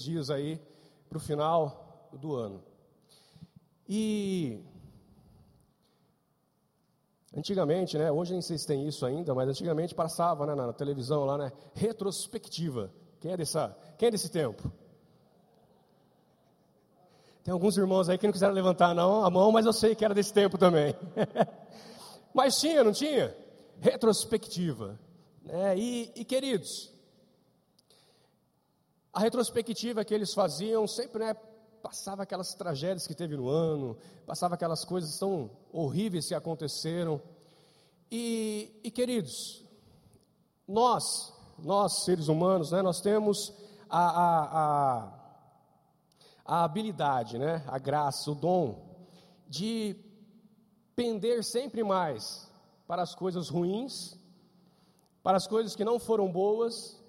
dias aí para o final do ano. E antigamente, né? Hoje nem sei se tem isso ainda, mas antigamente passava né, na televisão lá, né? Retrospectiva. Quem é, dessa, quem é desse tempo? Tem alguns irmãos aí que não quiseram levantar não, a mão, mas eu sei que era desse tempo também. mas tinha, não tinha? Retrospectiva. Né? E, e queridos, a retrospectiva que eles faziam sempre né, passava aquelas tragédias que teve no ano, passava aquelas coisas tão horríveis que aconteceram. E, e queridos, nós, nós seres humanos, né, nós temos a, a, a, a habilidade, né, a graça, o dom de pender sempre mais para as coisas ruins, para as coisas que não foram boas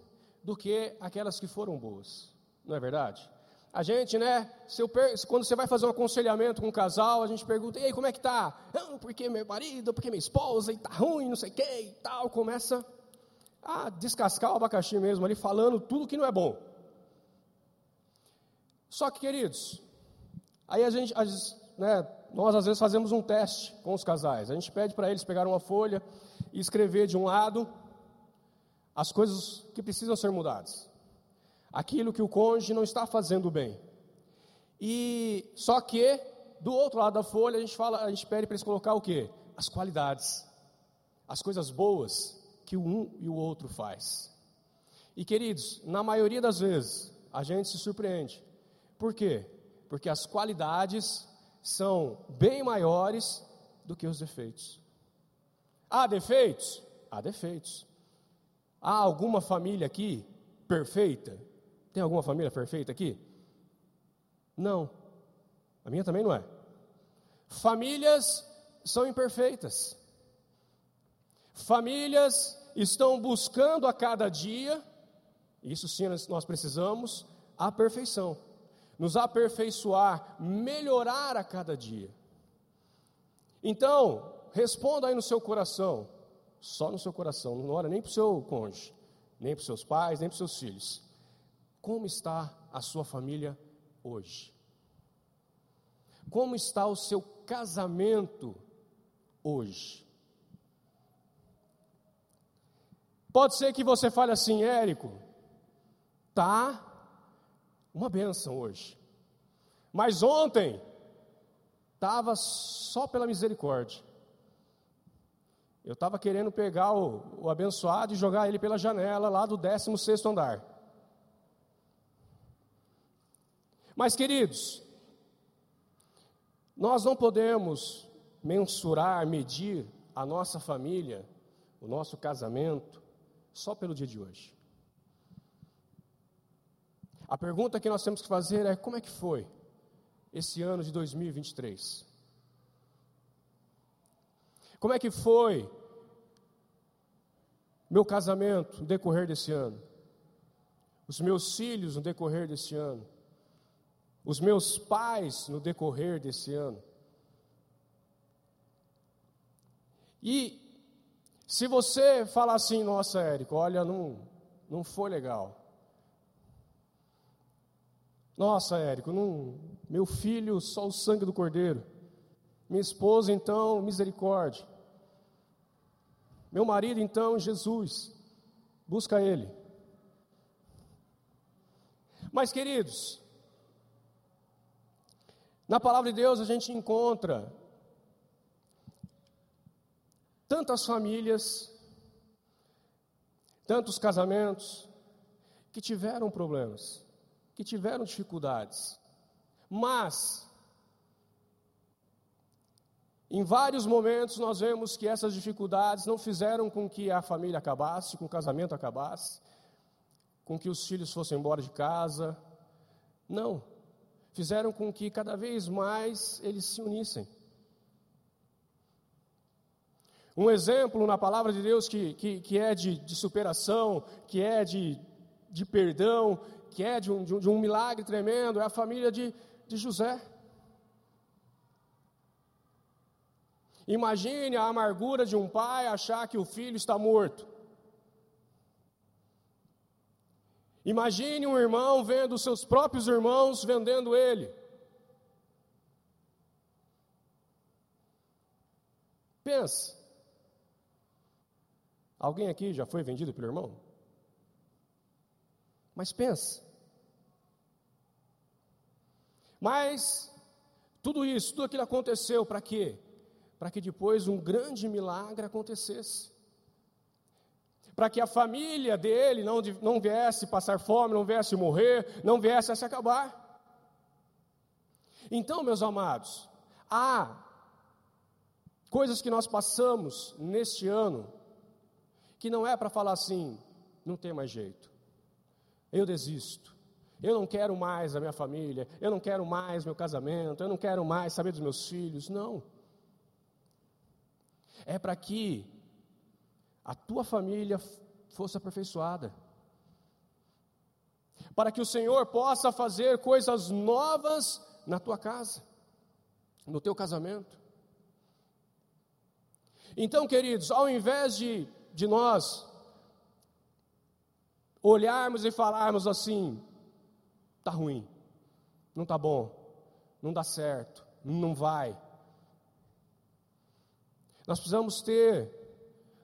do que aquelas que foram boas. Não é verdade? A gente, né, quando você vai fazer um aconselhamento com um casal, a gente pergunta, e aí, como é que tá? Não, porque meu marido, porque minha esposa, e tá ruim, não sei o que e tal. Começa a descascar o abacaxi mesmo ali, falando tudo que não é bom. Só que, queridos, aí a gente, né, nós às vezes fazemos um teste com os casais. A gente pede para eles pegar uma folha e escrever de um lado as coisas que precisam ser mudadas. Aquilo que o cônjuge não está fazendo bem. E só que do outro lado da folha a gente fala, a gente pede para eles colocar o quê? As qualidades, as coisas boas que um e o outro faz. E queridos, na maioria das vezes a gente se surpreende. Por quê? Porque as qualidades são bem maiores do que os defeitos. Há defeitos? Há defeitos. Há alguma família aqui perfeita? Tem alguma família perfeita aqui? Não. A minha também não é. Famílias são imperfeitas. Famílias estão buscando a cada dia, isso sim nós precisamos, a perfeição. Nos aperfeiçoar, melhorar a cada dia. Então, responda aí no seu coração: só no seu coração, não ora nem para o seu cônjuge, nem para os seus pais, nem para os seus filhos. Como está a sua família hoje? Como está o seu casamento hoje? Pode ser que você fale assim, Érico, tá uma benção hoje. Mas ontem estava só pela misericórdia. Eu estava querendo pegar o, o, abençoado e jogar ele pela janela lá do 16 andar. Mas, queridos, nós não podemos mensurar, medir a nossa família, o nosso casamento, só pelo dia de hoje. A pergunta que nós temos que fazer é: como é que foi esse ano de 2023? Como é que foi meu casamento no decorrer desse ano? Os meus filhos no decorrer desse ano? Os meus pais no decorrer desse ano? E se você falar assim, nossa, Érico, olha, não, não foi legal. Nossa, Érico, não, meu filho, só o sangue do cordeiro. Minha esposa, então, misericórdia. Meu marido, então, Jesus, busca Ele. Mas, queridos, na palavra de Deus a gente encontra tantas famílias, tantos casamentos que tiveram problemas, que tiveram dificuldades, mas em vários momentos nós vemos que essas dificuldades não fizeram com que a família acabasse, com o casamento acabasse, com que os filhos fossem embora de casa. Não. Fizeram com que cada vez mais eles se unissem. Um exemplo na palavra de Deus que, que, que é de, de, superação, que é de, de perdão, que é de um, de um, de um milagre tremendo, é a família de, de José. Imagine a amargura de um pai achar que o filho está morto. Imagine um irmão vendo seus próprios irmãos vendendo ele. Pensa. Alguém aqui já foi vendido pelo irmão? Mas pensa. Mas tudo isso, tudo aquilo aconteceu para quê? Para que depois um grande milagre acontecesse. Para que a família dele não, não viesse passar fome, não viesse morrer, não viesse a se acabar. Então, meus amados, há coisas que nós passamos neste ano que não é para falar assim, não tem mais jeito, eu desisto, eu não quero mais a minha família, eu não quero mais meu casamento, eu não quero mais saber dos meus filhos, não. É para que a tua família fosse aperfeiçoada. Para que o Senhor possa fazer coisas novas na tua casa, no teu casamento. Então, queridos, ao invés de, de nós olharmos e falarmos assim, está ruim, não está bom, não dá certo, não vai. Nós precisamos ter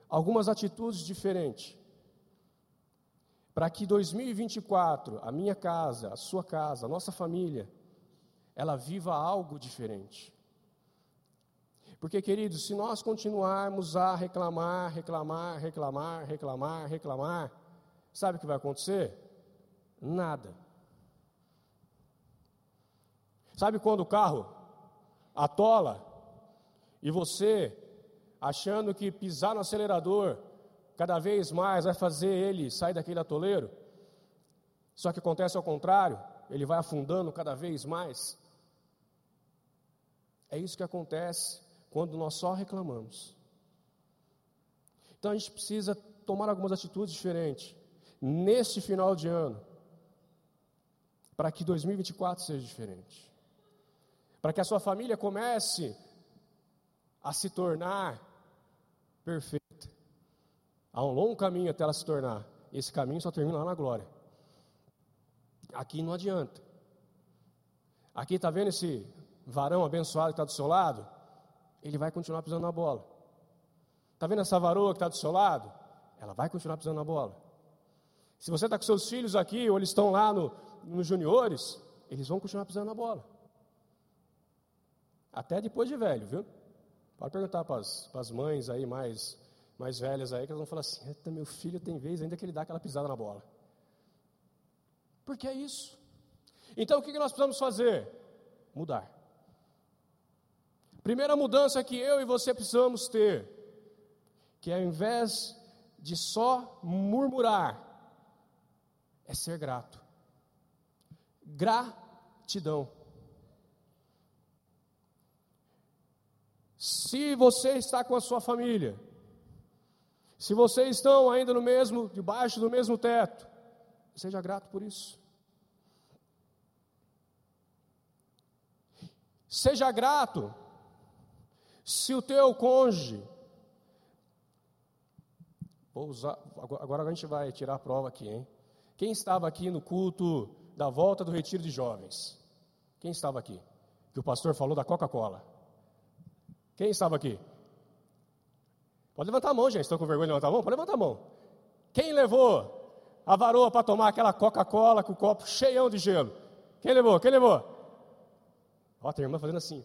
algumas atitudes diferentes. Para que 2024, a minha casa, a sua casa, a nossa família, ela viva algo diferente. Porque, queridos, se nós continuarmos a reclamar, reclamar, reclamar, reclamar, reclamar, sabe o que vai acontecer? Nada. Sabe quando o carro atola e você achando que pisar no acelerador cada vez mais vai fazer ele sair daquele atoleiro. Só que acontece ao contrário, ele vai afundando cada vez mais. É isso que acontece quando nós só reclamamos. Então a gente precisa tomar algumas atitudes diferentes neste final de ano, para que 2024 seja diferente. Para que a sua família comece a se tornar perfeita. Há um longo caminho até ela se tornar. Esse caminho só termina lá na glória. Aqui não adianta. Aqui está vendo esse varão abençoado que está do seu lado? Ele vai continuar pisando na bola. Está vendo essa varoa que está do seu lado? Ela vai continuar pisando na bola. Se você está com seus filhos aqui, ou eles estão lá no, nos juniores, eles vão continuar pisando na bola. Até depois de velho, viu? Pode perguntar para as mães aí mais, mais velhas aí, que elas vão falar assim: meu filho tem vez ainda que ele dá aquela pisada na bola. Porque é isso. Então o que nós precisamos fazer? Mudar. Primeira mudança que eu e você precisamos ter, que ao invés de só murmurar, é ser grato. Gratidão. Se você está com a sua família, se vocês estão ainda no mesmo, debaixo do mesmo teto, seja grato por isso. Seja grato se o teu cônjuge. Vou usar, agora a gente vai tirar a prova aqui, hein? Quem estava aqui no culto da volta do retiro de jovens? Quem estava aqui? Que o pastor falou da Coca-Cola. Quem estava aqui? Pode levantar a mão, gente. Estão com vergonha de levantar a mão? Pode levantar a mão. Quem levou a varoa para tomar aquela Coca-Cola com o copo cheião de gelo? Quem levou? Quem levou? Ó, tem irmã fazendo assim.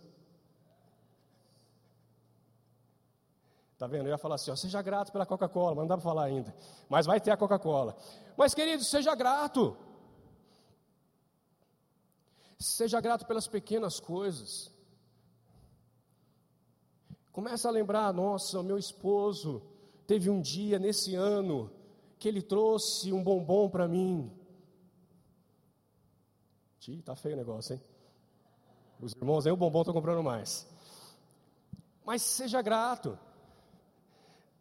Tá vendo? Eu ia falar assim, ó, seja grato pela Coca-Cola, mas não dá para falar ainda. Mas vai ter a Coca-Cola. Mas, querido, seja grato. Seja grato pelas pequenas coisas. Começa a lembrar, nossa, meu esposo teve um dia nesse ano que ele trouxe um bombom para mim. Ih, tá feio o negócio, hein? Os irmãos aí o bombom estão comprando mais. Mas seja grato.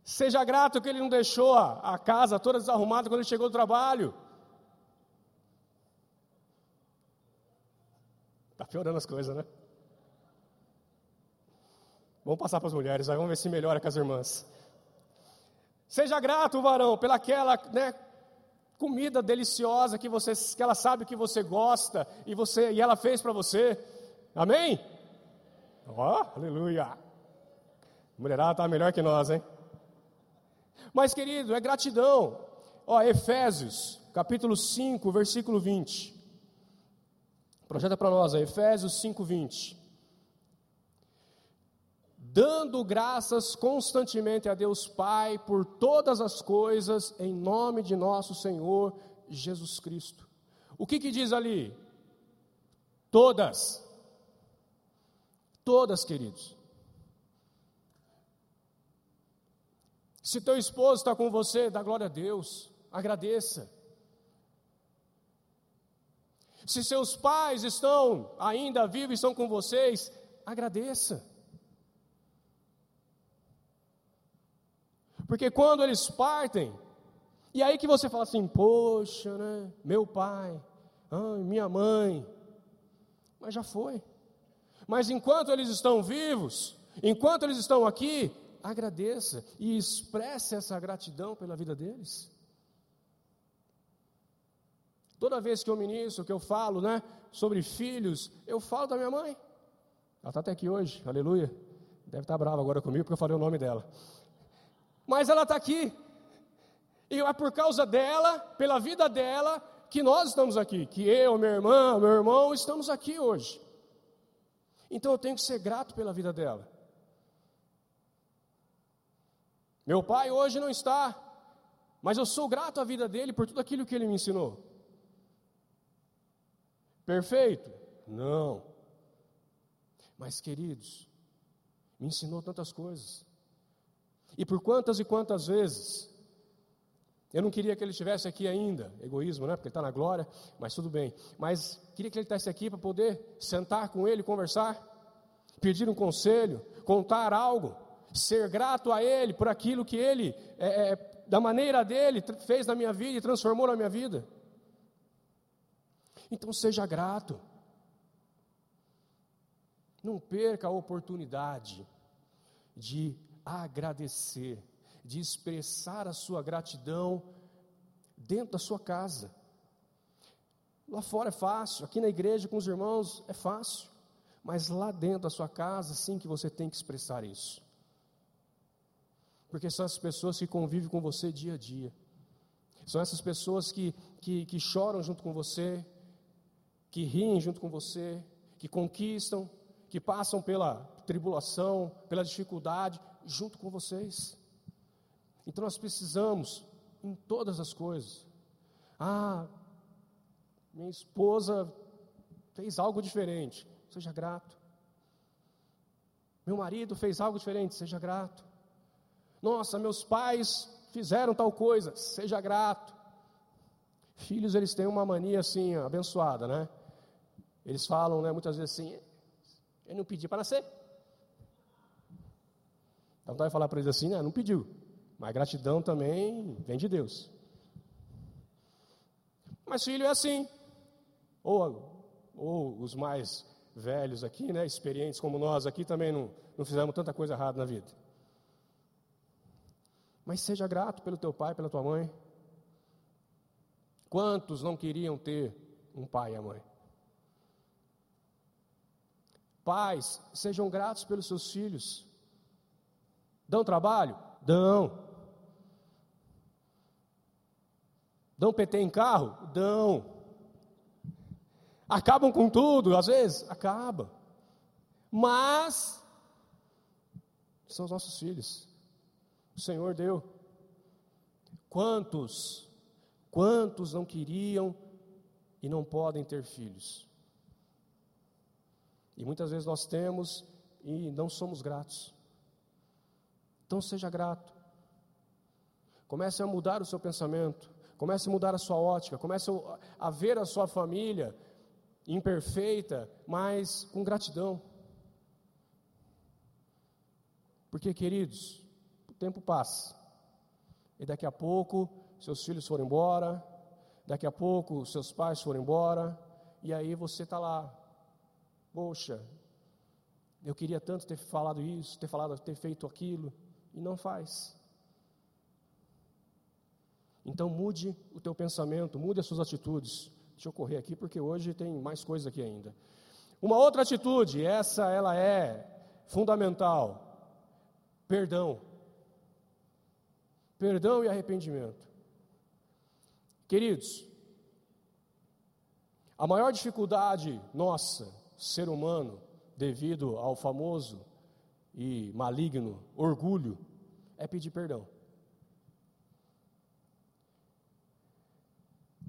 Seja grato que ele não deixou a, a casa toda desarrumada quando ele chegou do trabalho. Tá piorando as coisas, né? Vamos passar para as mulheres, vamos ver se melhora com as irmãs. Seja grato, varão, pelaquela, né, comida deliciosa que você que ela sabe que você gosta e você e ela fez para você. Amém? Ó, oh, aleluia. Mulherada tá melhor que nós, hein? Mas querido, é gratidão. Ó, Efésios, capítulo 5, versículo 20. Projeta para nós, Efésios 5, 20 dando graças constantemente a Deus Pai por todas as coisas, em nome de nosso Senhor Jesus Cristo. O que, que diz ali? Todas. Todas, queridos. Se teu esposo está com você, dá glória a Deus, agradeça. Se seus pais estão ainda vivos e estão com vocês, agradeça. Porque quando eles partem, e aí que você fala assim, poxa, né? Meu pai, ai, minha mãe. Mas já foi. Mas enquanto eles estão vivos, enquanto eles estão aqui, agradeça e expresse essa gratidão pela vida deles. Toda vez que eu ministro, que eu falo, né, sobre filhos, eu falo da minha mãe. Ela está até aqui hoje, aleluia. Deve estar brava agora comigo porque eu falei o nome dela mas ela está aqui. E é por causa dela, pela vida dela, que nós estamos aqui, que eu, minha irmã, meu irmão, estamos aqui hoje. Então eu tenho que ser grato pela vida dela. Meu pai hoje não está, mas eu sou grato à vida dele por tudo aquilo que ele me ensinou. Perfeito? Não. Mas, queridos, me ensinou tantas coisas. E por quantas e quantas vezes eu não queria que ele estivesse aqui ainda, egoísmo, né? Porque ele está na glória, mas tudo bem. Mas queria que ele estivesse aqui para poder sentar com ele, conversar, pedir um conselho, contar algo, ser grato a ele por aquilo que ele, é, é, da maneira dele, fez na minha vida e transformou na minha vida. Então seja grato. Não perca a oportunidade de agradecer, de expressar a sua gratidão dentro da sua casa. Lá fora é fácil, aqui na igreja com os irmãos é fácil, mas lá dentro da sua casa, sim que você tem que expressar isso. Porque são as pessoas que convivem com você dia a dia, são essas pessoas que, que, que choram junto com você, que riem junto com você, que conquistam, que passam pela tribulação, pela dificuldade, junto com vocês. Então nós precisamos, em todas as coisas, ah, minha esposa fez algo diferente, seja grato. Meu marido fez algo diferente, seja grato. Nossa, meus pais fizeram tal coisa, seja grato. Filhos, eles têm uma mania assim, abençoada, né? Eles falam, né, muitas vezes assim, eu não pedi para nascer. Então vai falar para eles assim, né? não pediu. Mas gratidão também vem de Deus. Mas filho é assim. Ou, ou os mais velhos aqui, né, experientes como nós aqui, também não, não fizemos tanta coisa errada na vida. Mas seja grato pelo teu pai, pela tua mãe. Quantos não queriam ter um pai e a mãe? Pais, sejam gratos pelos seus filhos. Dão trabalho? Dão. Dão PT em carro? Dão. Acabam com tudo, às vezes? Acaba. Mas são os nossos filhos. O Senhor deu. Quantos, quantos não queriam e não podem ter filhos? E muitas vezes nós temos e não somos gratos. Então seja grato. Comece a mudar o seu pensamento, comece a mudar a sua ótica, comece a ver a sua família imperfeita, mas com gratidão. Porque, queridos, o tempo passa. E daqui a pouco seus filhos foram embora, daqui a pouco seus pais foram embora, e aí você está lá. Poxa, eu queria tanto ter falado isso, ter falado, ter feito aquilo e não faz. Então mude o teu pensamento, mude as suas atitudes. Deixa eu correr aqui porque hoje tem mais coisa aqui ainda. Uma outra atitude, essa ela é fundamental. Perdão. Perdão e arrependimento. Queridos, a maior dificuldade nossa, ser humano, devido ao famoso e maligno orgulho, é pedir perdão.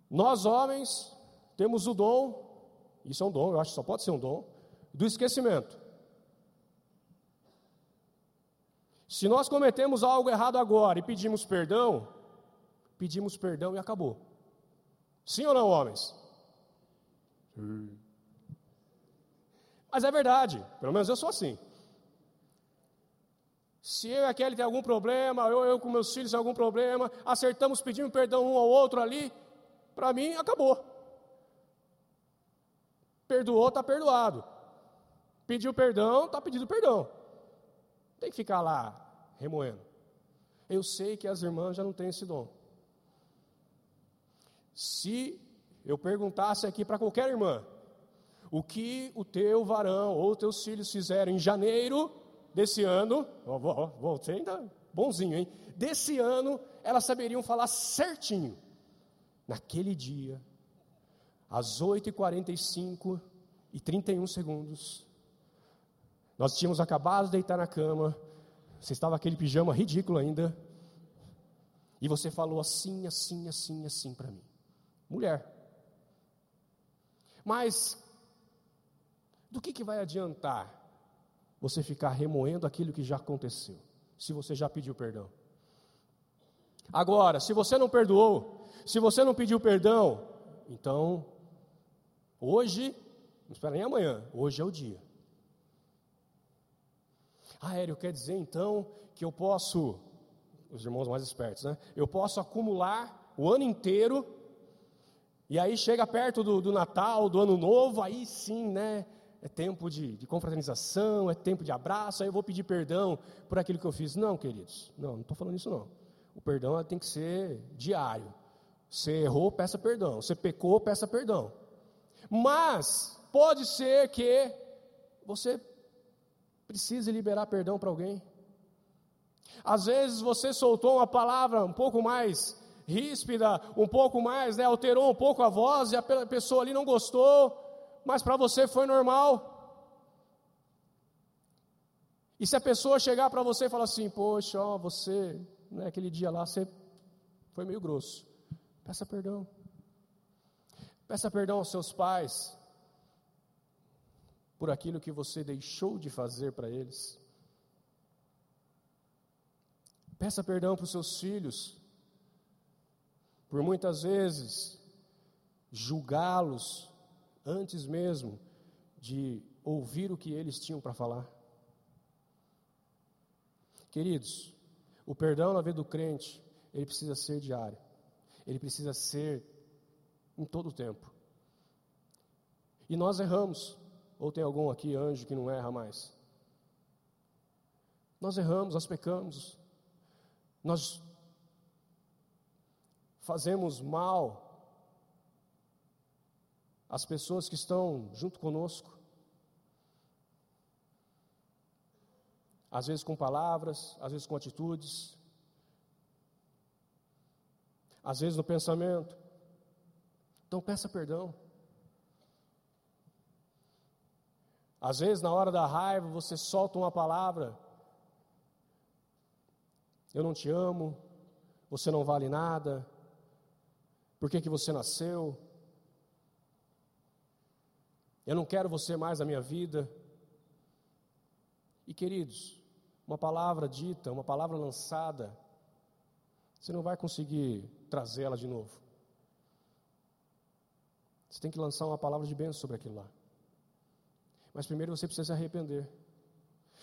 Nós homens temos o dom, isso é um dom, eu acho que só pode ser um dom, do esquecimento. Se nós cometemos algo errado agora e pedimos perdão, pedimos perdão e acabou. Sim ou não, homens? Sim. Mas é verdade, pelo menos eu sou assim. Se eu e a Kelly tem algum problema, eu, eu com meus filhos tem algum problema, acertamos, pedimos perdão um ao outro ali, para mim acabou. Perdoou, está perdoado. Pediu perdão, está pedindo perdão. Tem que ficar lá remoendo. Eu sei que as irmãs já não têm esse dom. Se eu perguntasse aqui para qualquer irmã, o que o teu varão ou teus filhos fizeram em janeiro desse ano, voltei ainda bonzinho, hein? Desse ano, elas saberiam falar certinho. Naquele dia, às 8h45 e 31 segundos, nós tínhamos acabado de deitar na cama, você estava aquele pijama ridículo ainda, e você falou assim, assim, assim, assim para mim. Mulher. Mas do que, que vai adiantar você ficar remoendo aquilo que já aconteceu, se você já pediu perdão? Agora, se você não perdoou, se você não pediu perdão, então, hoje, não espera nem amanhã, hoje é o dia. Ah, Aéreo, quer dizer então que eu posso, os irmãos mais espertos, né? Eu posso acumular o ano inteiro, e aí chega perto do, do Natal, do Ano Novo, aí sim, né? É tempo de, de, confraternização, é tempo de abraço, aí eu vou pedir perdão por aquilo que eu fiz. Não, queridos, não, não estou falando isso não. O perdão tem que ser diário. Você errou, peça perdão. Você pecou, peça perdão. Mas pode ser que você precise liberar perdão para alguém. Às vezes você soltou uma palavra um pouco mais ríspida, um pouco mais, né, alterou um pouco a voz e a pessoa ali não gostou mas para você foi normal. E se a pessoa chegar para você e falar assim, poxa, ó, você, né, aquele dia lá, você foi meio grosso. Peça perdão. Peça perdão aos seus pais por aquilo que você deixou de fazer para eles. Peça perdão para os seus filhos, por muitas vezes julgá-los antes mesmo de ouvir o que eles tinham para falar. Queridos, o perdão na vida do crente, ele precisa ser diário, ele precisa ser em todo o tempo. E nós erramos, ou tem algum aqui, anjo, que não erra mais? Nós erramos, nós pecamos, nós fazemos mal as pessoas que estão junto conosco. Às vezes com palavras, às vezes com atitudes, às vezes no pensamento. Então peça perdão. Às vezes na hora da raiva você solta uma palavra. Eu não te amo, você não vale nada. Por que, que você nasceu? Eu não quero você mais na minha vida. E queridos, uma palavra dita, uma palavra lançada, você não vai conseguir trazê-la de novo. Você tem que lançar uma palavra de bênção sobre aquilo lá. Mas primeiro você precisa se arrepender.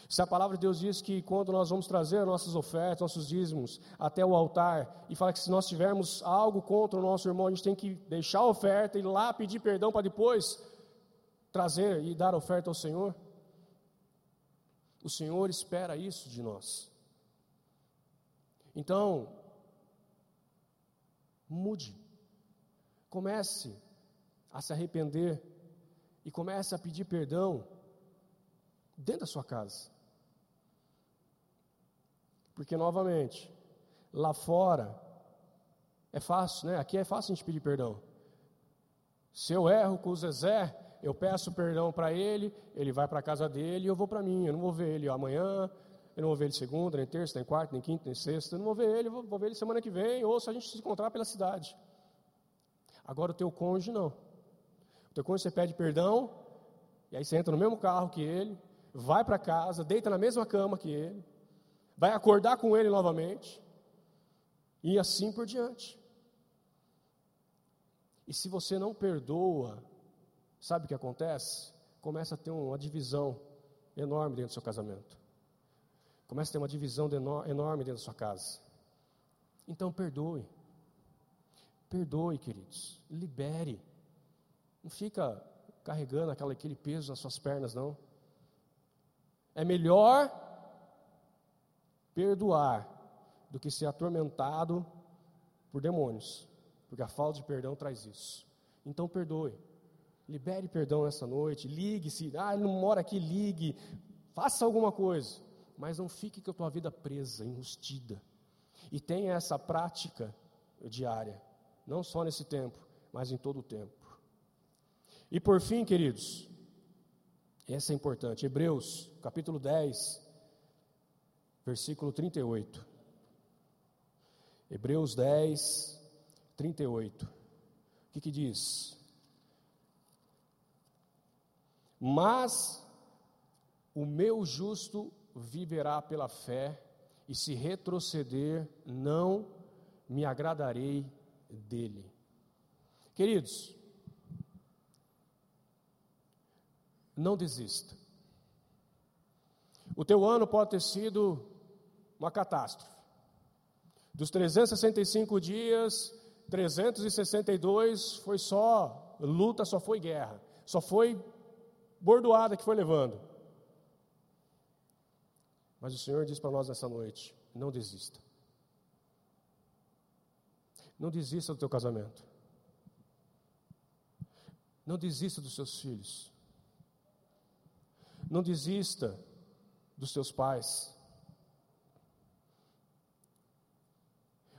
Se a palavra de Deus diz que quando nós vamos trazer nossas ofertas, nossos dízimos até o altar, e fala que se nós tivermos algo contra o nosso irmão, a gente tem que deixar a oferta e ir lá pedir perdão para depois trazer e dar oferta ao Senhor? O Senhor espera isso de nós. Então, Mude. Comece a se arrepender e comece a pedir perdão dentro da sua casa. Porque, novamente, lá fora é fácil, né? Aqui é fácil a gente pedir perdão. Se eu erro com o Zezé, eu peço perdão para ele, ele vai para a casa dele e eu vou para mim. Eu não vou ver ele amanhã, eu não vou ver ele segunda, nem terça, nem quarta, nem quinta, nem sexta. Eu não vou ver ele, vou, ver ele semana que vem, ou se a gente se encontrar pela cidade. Agora o teu cônjuge não. O teu cônjuge você pede perdão, e aí você entra no mesmo carro que ele, vai para casa, deita na mesma cama que ele, vai acordar com ele novamente, e assim por diante. E se você não perdoa, sabe o que acontece? Começa a ter uma divisão enorme dentro do seu casamento. Começa a ter uma divisão enorme dentro da sua casa. Então perdoe. Perdoe, queridos. Libere. Não fica carregando aquela, aquele peso nas suas pernas, não. É melhor perdoar do que ser atormentado por demônios, porque a falta de perdão traz isso. Então perdoe. Libere perdão essa noite, ligue-se. Ah, ele não mora aqui, ligue. Faça alguma coisa, mas não fique com a tua vida presa, enrustida. E tenha essa prática diária, não só nesse tempo, mas em todo o tempo. E por fim, queridos, essa é importante, Hebreus, capítulo 10, versículo 38. Hebreus 10, 38. O que, que diz? Mas o meu justo viverá pela fé, e se retroceder, não me agradarei dele. Queridos, não desista. O teu ano pode ter sido uma catástrofe. Dos 365 dias, 362 foi só luta, só foi guerra, só foi bordoada que foi levando. Mas o Senhor diz para nós nessa noite: não desista. Não desista do teu casamento. Não desista dos seus filhos. Não desista dos seus pais.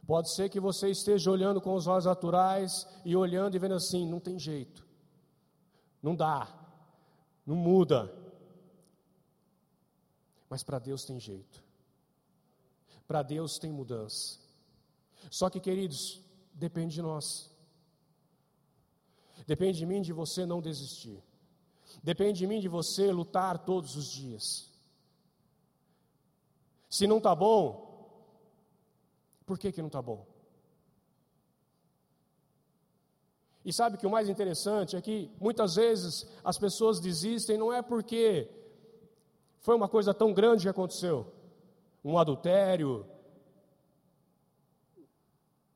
Pode ser que você esteja olhando com os olhos naturais e olhando e vendo assim: não tem jeito, não dá, não muda. Mas para Deus tem jeito, para Deus tem mudança. Só que, queridos, depende de nós, depende de mim, de você não desistir, depende de mim, de você lutar todos os dias. Se não está bom, por que, que não está bom? E sabe que o mais interessante é que muitas vezes as pessoas desistem não é porque foi uma coisa tão grande que aconteceu, um adultério,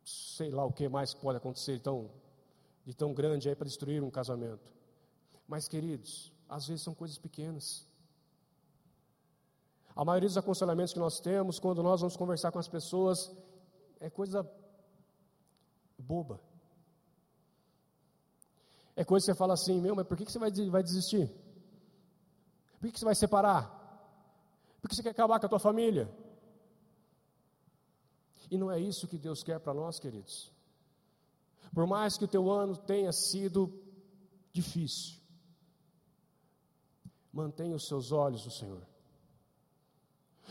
sei lá o que mais pode acontecer tão, de tão grande aí para destruir um casamento. Mas, queridos, às vezes são coisas pequenas. A maioria dos aconselhamentos que nós temos, quando nós vamos conversar com as pessoas, é coisa boba. É coisa você fala assim, meu, mas por que você vai, vai desistir? Por que você vai separar? Por que você quer acabar com a tua família? E não é isso que Deus quer para nós, queridos. Por mais que o teu ano tenha sido difícil, mantenha os seus olhos no Senhor.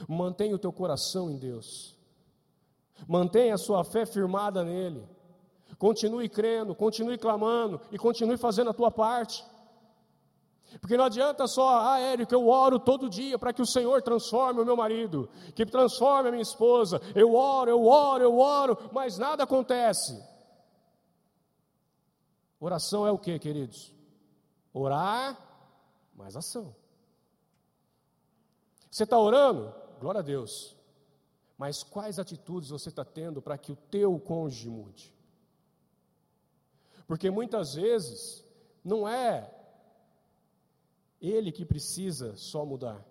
Mantenha o teu coração em Deus. Mantenha a sua fé firmada nele. Continue crendo, continue clamando e continue fazendo a tua parte. Porque não adianta só, ah, Érico, eu oro todo dia para que o Senhor transforme o meu marido, que transforme a minha esposa. Eu oro, eu oro, eu oro, mas nada acontece. Oração é o que, queridos? Orar, mais ação. Você está orando? Glória a Deus. Mas quais atitudes você está tendo para que o teu cônjuge mude? Porque muitas vezes não é ele que precisa só mudar,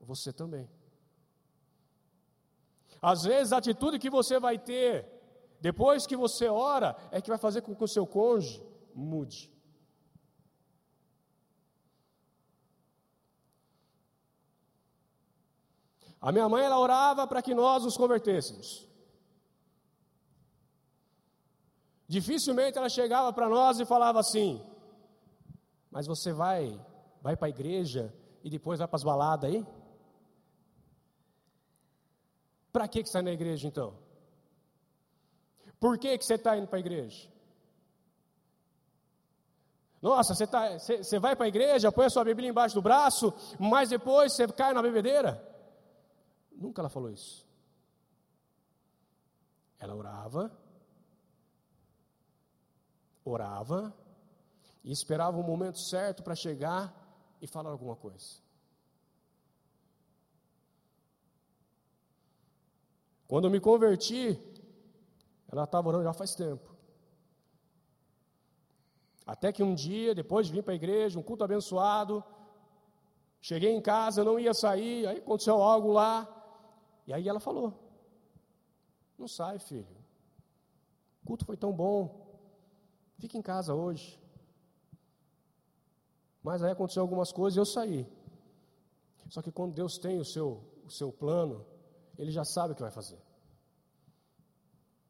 você também. Às vezes a atitude que você vai ter Depois que você ora, é que vai fazer com que o seu cônjuge mude. A minha mãe ela orava para que nós nos convertêssemos. Dificilmente ela chegava para nós e falava assim: Mas você vai, vai para a igreja e depois vai para as baladas aí? Para que, que você está na igreja então? Por que, que você está indo para a igreja? Nossa, você, tá, você, você vai para a igreja, põe a sua Bíblia embaixo do braço, mas depois você cai na bebedeira? Nunca ela falou isso. Ela orava orava e esperava o momento certo para chegar e falar alguma coisa. Quando eu me converti, ela estava orando já faz tempo. Até que um dia, depois de vir para a igreja, um culto abençoado, cheguei em casa, não ia sair, aí aconteceu algo lá, e aí ela falou: Não sai, filho. O culto foi tão bom. Fique em casa hoje. Mas aí aconteceu algumas coisas e eu saí. Só que quando Deus tem o seu, o seu plano, Ele já sabe o que vai fazer.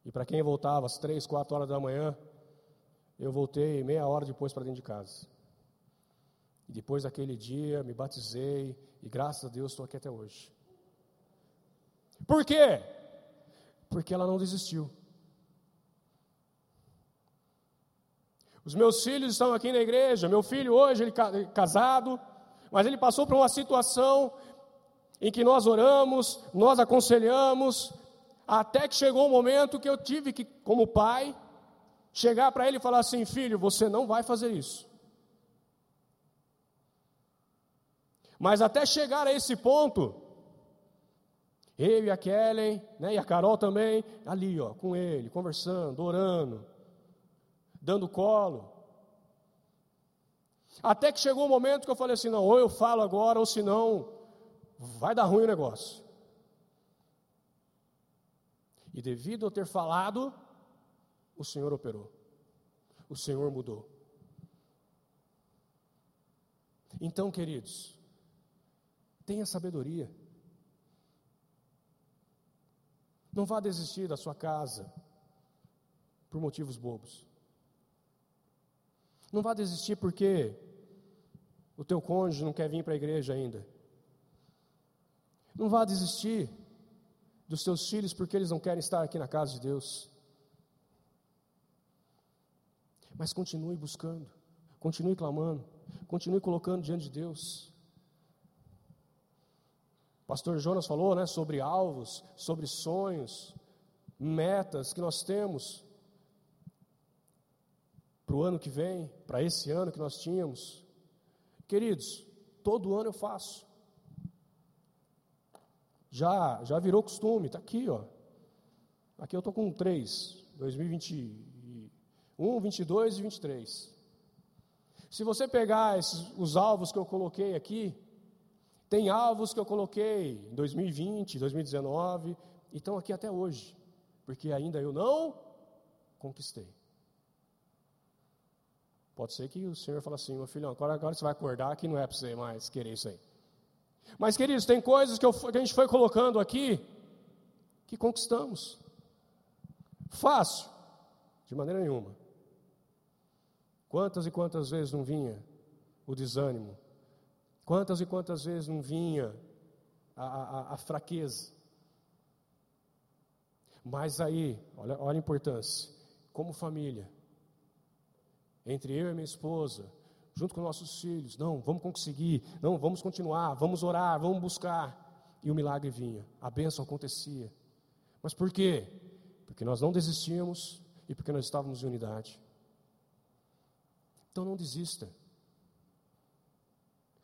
E para quem voltava às três, quatro horas da manhã, eu voltei meia hora depois para dentro de casa. E depois daquele dia, me batizei e graças a Deus estou aqui até hoje. Por quê? Porque ela não desistiu. Os meus filhos estão aqui na igreja. Meu filho hoje, ele casado, mas ele passou por uma situação em que nós oramos, nós aconselhamos, até que chegou um momento que eu tive que, como pai, chegar para ele e falar assim: filho, você não vai fazer isso. Mas até chegar a esse ponto, eu e a Kellen, né, e a Carol também, ali, ó, com ele, conversando, orando dando colo. Até que chegou um momento que eu falei assim: não, ou eu falo agora, ou senão vai dar ruim o negócio. E devido a ter falado, o Senhor operou, o Senhor mudou. Então, queridos, tenha sabedoria. Não vá desistir da sua casa por motivos bobos. Não vá desistir porque o teu cônjuge não quer vir para a igreja ainda. Não vá desistir dos teus filhos porque eles não querem estar aqui na casa de Deus. Mas continue buscando, continue clamando, continue colocando diante de Deus. Pastor Jonas falou, né, sobre alvos, sobre sonhos, metas que nós temos para o ano que vem, para esse ano que nós tínhamos. Queridos, todo ano eu faço. Já, já virou costume, está aqui, ó. Aqui eu estou com três, 2021, 22 e 23. Se você pegar esses, os alvos que eu coloquei aqui, tem alvos que eu coloquei em 2020, 2019, e estão aqui até hoje, porque ainda eu não conquistei. Pode ser que o Senhor fale assim, meu filho, agora, agora você vai acordar que não é para você mais querer isso aí. Mas, queridos, tem coisas que, eu, que a gente foi colocando aqui que conquistamos. Fácil? De maneira nenhuma. Quantas e quantas vezes não vinha o desânimo? Quantas e quantas vezes não vinha a, a, a fraqueza? Mas aí, olha, olha a importância. Como família, entre eu e minha esposa, junto com nossos filhos. Não, vamos conseguir, não, vamos continuar, vamos orar, vamos buscar. E o milagre vinha, a bênção acontecia. Mas por quê? Porque nós não desistíamos e porque nós estávamos em unidade. Então não desista.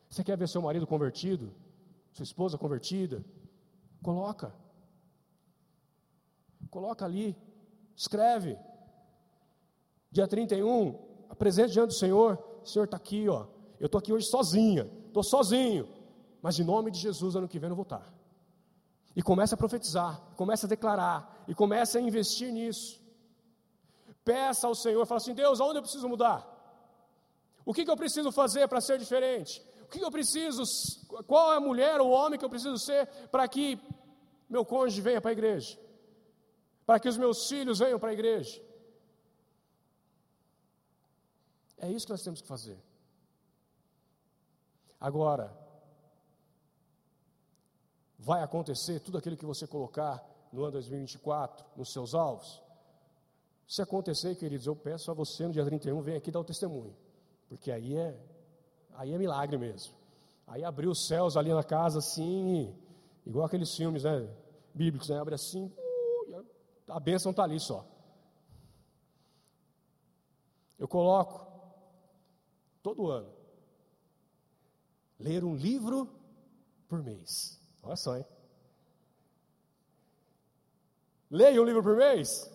Você quer ver seu marido convertido? Sua esposa convertida? Coloca. Coloca ali. Escreve. Dia 31, apresente diante do Senhor, o Senhor está aqui, ó. Eu estou aqui hoje sozinha, estou sozinho, mas em nome de Jesus, ano que vem eu vou estar. E começa a profetizar, começa a declarar, e começa a investir nisso. Peça ao Senhor, fala assim: Deus, aonde eu preciso mudar? O que, que eu preciso fazer para ser diferente? O que, que eu preciso, qual é a mulher ou homem que eu preciso ser para que meu cônjuge venha para a igreja? Para que os meus filhos venham para a igreja? É isso que nós temos que fazer. Agora, vai acontecer tudo aquilo que você colocar no ano 2024 nos seus alvos? Se acontecer, queridos, eu peço a você no dia 31, vem aqui dar o testemunho. Porque aí é, aí é milagre mesmo. Aí abriu os céus ali na casa assim, igual aqueles filmes, né, bíblicos, né, abre assim, uh, a bênção está ali só. Eu coloco todo ano ler um livro por mês. Olha só, hein? Leia um livro por mês?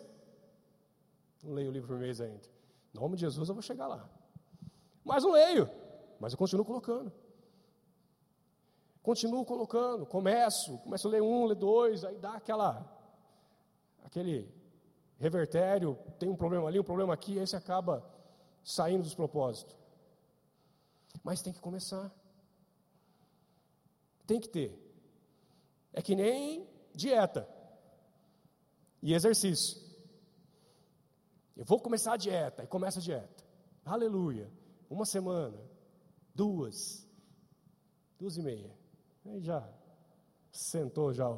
Não leio um livro por mês ainda. Em nome de Jesus eu vou chegar lá. Mas não leio. Mas eu continuo colocando. Continuo colocando, começo, começo a ler um, ler dois, aí dá aquela, aquele revertério, tem um problema ali, um problema aqui, aí você acaba saindo dos propósitos. Mas tem que começar. Tem que ter. É que nem dieta e exercício. Eu vou começar a dieta, e começa a dieta. Aleluia uma semana, duas, duas e meia. Aí já sentou, já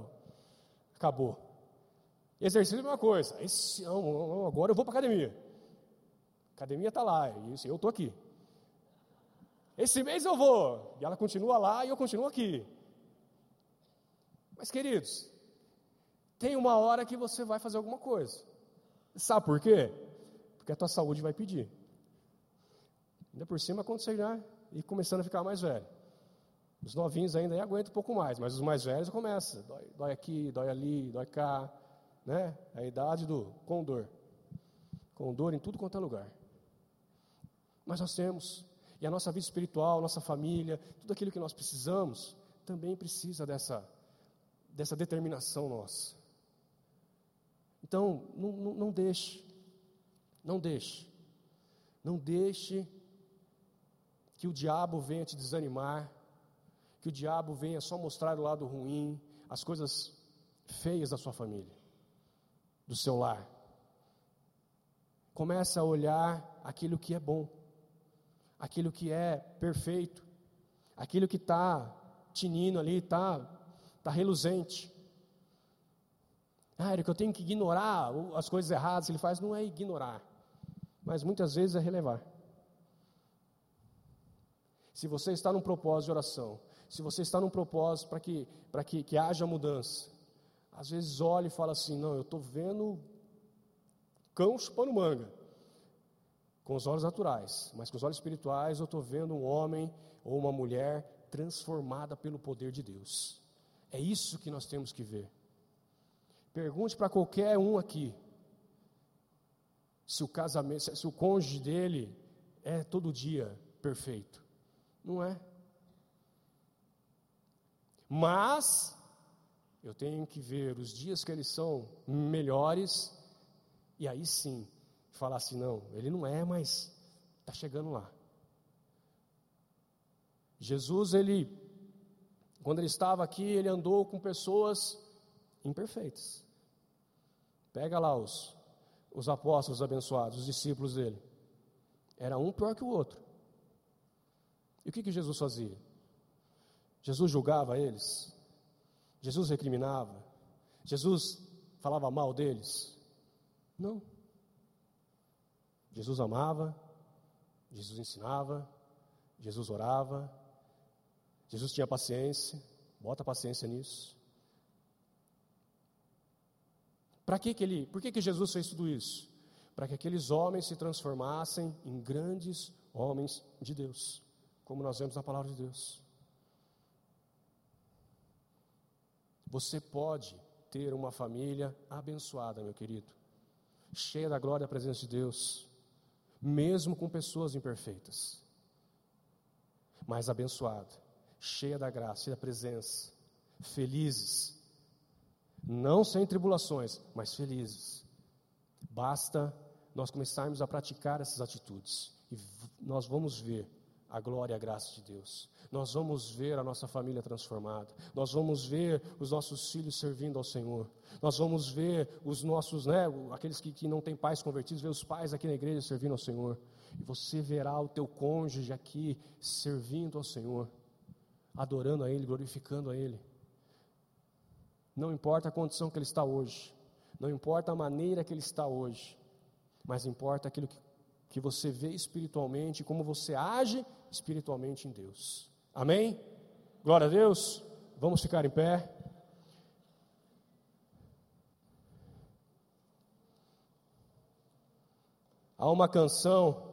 acabou. Exercício é a mesma coisa. Esse, agora eu vou para academia. academia está lá, isso, eu estou aqui. Esse mês eu vou. E ela continua lá e eu continuo aqui. Mas, queridos, tem uma hora que você vai fazer alguma coisa. Sabe por quê? Porque a tua saúde vai pedir. Ainda por cima, quando você já ir começando a ficar mais velho. Os novinhos ainda aguentam um pouco mais, mas os mais velhos começam. Dói, dói aqui, dói ali, dói cá. Né? É a idade do condor. Condor em tudo quanto é lugar. Mas nós temos. E a nossa vida espiritual, nossa família, tudo aquilo que nós precisamos, também precisa dessa, dessa determinação nossa. Então, não, não, não deixe. Não deixe. Não deixe que o diabo venha te desanimar, que o diabo venha só mostrar o lado ruim, as coisas feias da sua família, do seu lar. Comece a olhar aquilo que é bom, aquilo que é perfeito, aquilo que está tinindo ali, está tá reluzente. Ah, que eu tenho que ignorar as coisas erradas que ele faz, não é ignorar, mas muitas vezes é relevar. Se você está num propósito de oração, se você está num propósito para que, que, que haja mudança, às vezes olha e fala assim: não, eu estou vendo cão chupando manga, com os olhos naturais, mas com os olhos espirituais eu estou vendo um homem ou uma mulher transformada pelo poder de Deus. É isso que nós temos que ver. Pergunte para qualquer um aqui se o casamento, se o cônjuge dele é todo dia perfeito. Não é. Mas eu tenho que ver os dias que eles são melhores e aí sim falar assim, não, ele não é, mas está chegando lá. Jesus, ele, quando ele estava aqui, ele andou com pessoas imperfeitas. Pega lá os, os apóstolos abençoados, os discípulos dele. Era um pior que o outro. E o que, que Jesus fazia? Jesus julgava eles? Jesus recriminava? Jesus falava mal deles? Não. Jesus amava, Jesus ensinava, Jesus orava, Jesus tinha paciência, bota paciência nisso. Para que, que ele, por que, que Jesus fez tudo isso? Para que aqueles homens se transformassem em grandes homens de Deus como nós vemos na palavra de Deus. Você pode ter uma família abençoada, meu querido, cheia da glória e da presença de Deus, mesmo com pessoas imperfeitas, mas abençoada, cheia da graça e da presença, felizes, não sem tribulações, mas felizes. Basta nós começarmos a praticar essas atitudes, e nós vamos ver a glória e a graça de Deus. Nós vamos ver a nossa família transformada. Nós vamos ver os nossos filhos servindo ao Senhor. Nós vamos ver os nossos, né, aqueles que, que não têm pais convertidos, ver os pais aqui na igreja servindo ao Senhor. E você verá o teu cônjuge aqui servindo ao Senhor, adorando a Ele, glorificando a Ele. Não importa a condição que ele está hoje, não importa a maneira que ele está hoje, mas importa aquilo que, que você vê espiritualmente, como você age espiritualmente em Deus. Amém? Glória a Deus. Vamos ficar em pé. Há uma canção